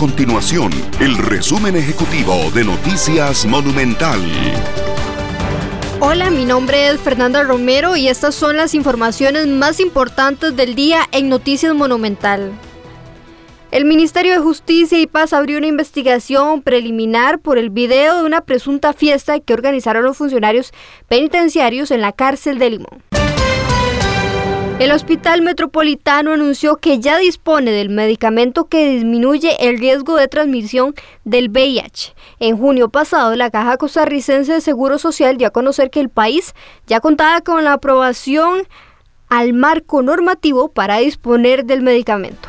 continuación el resumen ejecutivo de Noticias Monumental. Hola, mi nombre es Fernanda Romero y estas son las informaciones más importantes del día en Noticias Monumental. El Ministerio de Justicia y Paz abrió una investigación preliminar por el video de una presunta fiesta que organizaron los funcionarios penitenciarios en la cárcel de Limón. El Hospital Metropolitano anunció que ya dispone del medicamento que disminuye el riesgo de transmisión del VIH. En junio pasado, la Caja Costarricense de Seguro Social dio a conocer que el país ya contaba con la aprobación al marco normativo para disponer del medicamento.